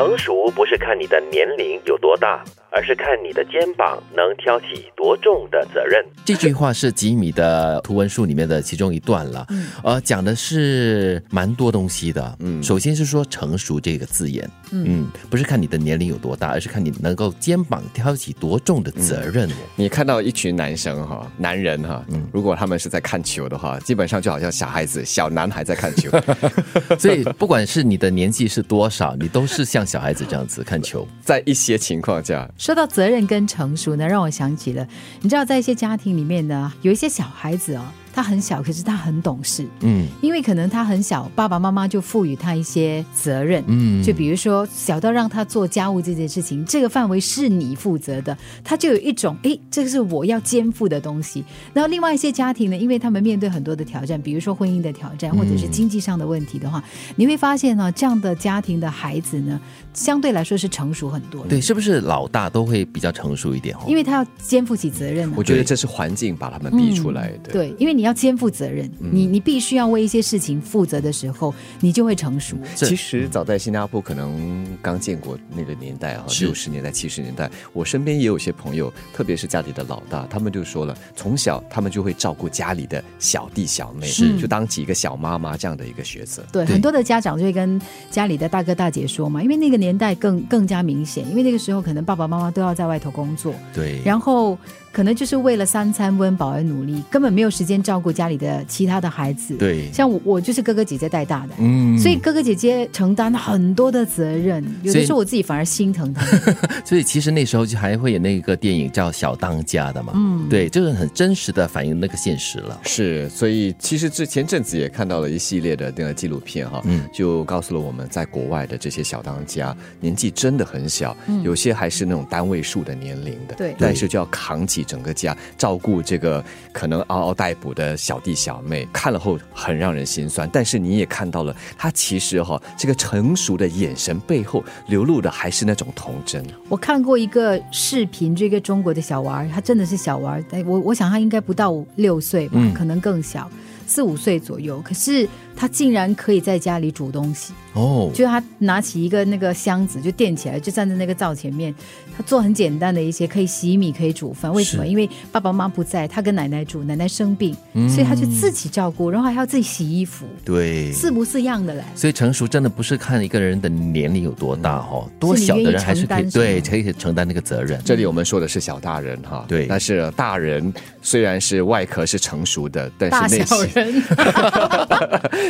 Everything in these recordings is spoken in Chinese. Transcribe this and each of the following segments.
成熟不是看你的年龄有多大，而是看你的肩膀能挑起多重的责任。这句话是吉米的图文书里面的其中一段了，呃，讲的是蛮多东西的。嗯，首先是说成熟这个字眼，嗯，不是看你的年龄有多大，而是看你能够肩膀挑起多重的责任。你看到一群男生哈，男人哈，嗯，如果他们是在看球的话，基本上就好像小孩子、小男孩在看球。所以不管是你的年纪是多少，你都是像小孩子这样子看球。在一些情况下，说到责任跟成熟呢，让我想起了，你知道，在一些家庭里面呢，有一些小孩子哦。他很小，可是他很懂事。嗯，因为可能他很小，爸爸妈妈就赋予他一些责任。嗯，就比如说小到让他做家务这件事情，这个范围是你负责的，他就有一种哎，这个是我要肩负的东西。然后另外一些家庭呢，因为他们面对很多的挑战，比如说婚姻的挑战，或者是经济上的问题的话，你会发现呢，这样的家庭的孩子呢，相对来说是成熟很多。对，是不是老大都会比较成熟一点？因为他要肩负起责任。我觉得这是环境把他们逼出来的。对，因为你要肩负责任，你你必须要为一些事情负责的时候，你就会成熟。其实早在新加坡可能刚建国那个年代啊，六十年代、七十年代，我身边也有些朋友，特别是家里的老大，他们就说了，从小他们就会照顾家里的小弟小妹，是就当起一个小妈妈这样的一个角色。对，很多的家长就会跟家里的大哥大姐说嘛，因为那个年代更更加明显，因为那个时候可能爸爸妈妈都要在外头工作，对，然后。可能就是为了三餐温饱而努力，根本没有时间照顾家里的其他的孩子。对，像我，我就是哥哥姐姐带大的，嗯，所以哥哥姐姐承担很多的责任，有的时候我自己反而心疼他。所以其实那时候就还会有那个电影叫《小当家》的嘛，嗯，对，就是很真实的反映那个现实了。是，所以其实之前阵子也看到了一系列的那个纪录片哈，嗯，就告诉了我们在国外的这些小当家年纪真的很小，有些还是那种单位数的年龄的，对，但是就要扛起。整个家照顾这个可能嗷嗷待哺的小弟小妹，看了后很让人心酸。但是你也看到了，他其实哈这个成熟的眼神背后流露的还是那种童真。我看过一个视频，这个中国的小娃儿，他真的是小娃儿，哎，我我想他应该不到六岁吧，可能更小，四五岁左右。可是。他竟然可以在家里煮东西哦！就他拿起一个那个箱子就垫起来，就站在那个灶前面，他做很简单的一些，可以洗米，可以煮饭。为什么？因为爸爸妈妈不在，他跟奶奶住，奶奶生病，所以他就自己照顾，然后还要自己洗衣服。对，是不是一样的嘞？所以成熟真的不是看一个人的年龄有多大哦，多小的人还是可以对可以承担那个责任。这里我们说的是小大人哈，对，但是大人虽然是外壳是成熟的，但是内心。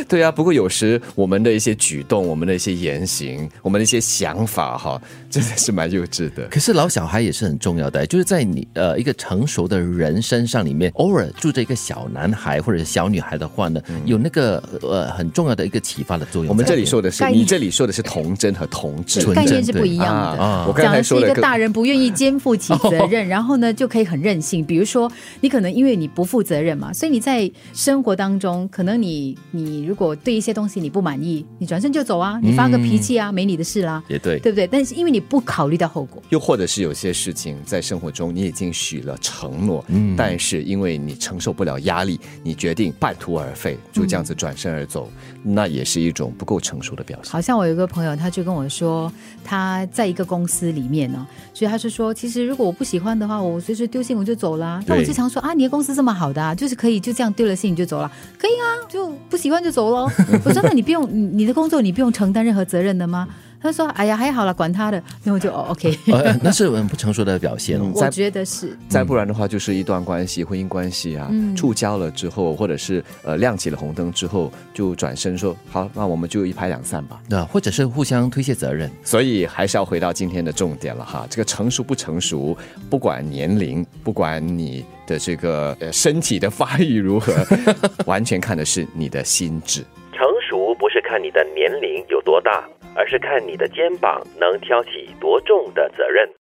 对啊，不过有时我们的一些举动、我们的一些言行、我们的一些想法，哈，真的是蛮幼稚的。可是老小孩也是很重要的，就是在你呃一个成熟的人身上里面，偶尔住着一个小男孩或者小女孩的话呢，有那个呃很重要的一个启发的作用。我们这里说的是，你这里说的是童真和童稚，概念是不一样的。我刚才说的是一个大人不愿意肩负起责任，然后呢就可以很任性。比如说，你可能因为你不负责任嘛，所以你在生活当中，可能你你。如果对一些东西你不满意，你转身就走啊，你发个脾气啊，没你的事啦，也对，对不对？但是因为你不考虑到后果，又或者是有些事情在生活中你已经许了承诺，嗯，但是因为你承受不了压力，你决定半途而废，就这样子转身而走，那也是一种不够成熟的表现。好像我有一个朋友，他就跟我说，他在一个公司里面呢，所以他是说，其实如果我不喜欢的话，我随时丢信我就走了。那我经常说啊，你的公司这么好的，啊，就是可以就这样丢了信你就走了，可以啊，就不喜欢就走。了！我真的你不用，你的工作你不用承担任何责任的吗？他说：“哎呀，还好了，管他的。”那我就哦，OK，那是很不成熟的表现。我觉得是。再不然的话，就是一段关系，婚姻关系啊，触礁了之后，或者是呃亮起了红灯之后，就转身说：“好，那我们就一拍两散吧。”那或者是互相推卸责任。所以还是要回到今天的重点了哈，这个成熟不成熟，不管年龄，不管你的这个呃身体的发育如何，完全看的是你的心智。成熟不是看你的年龄有多大。而是看你的肩膀能挑起多重的责任。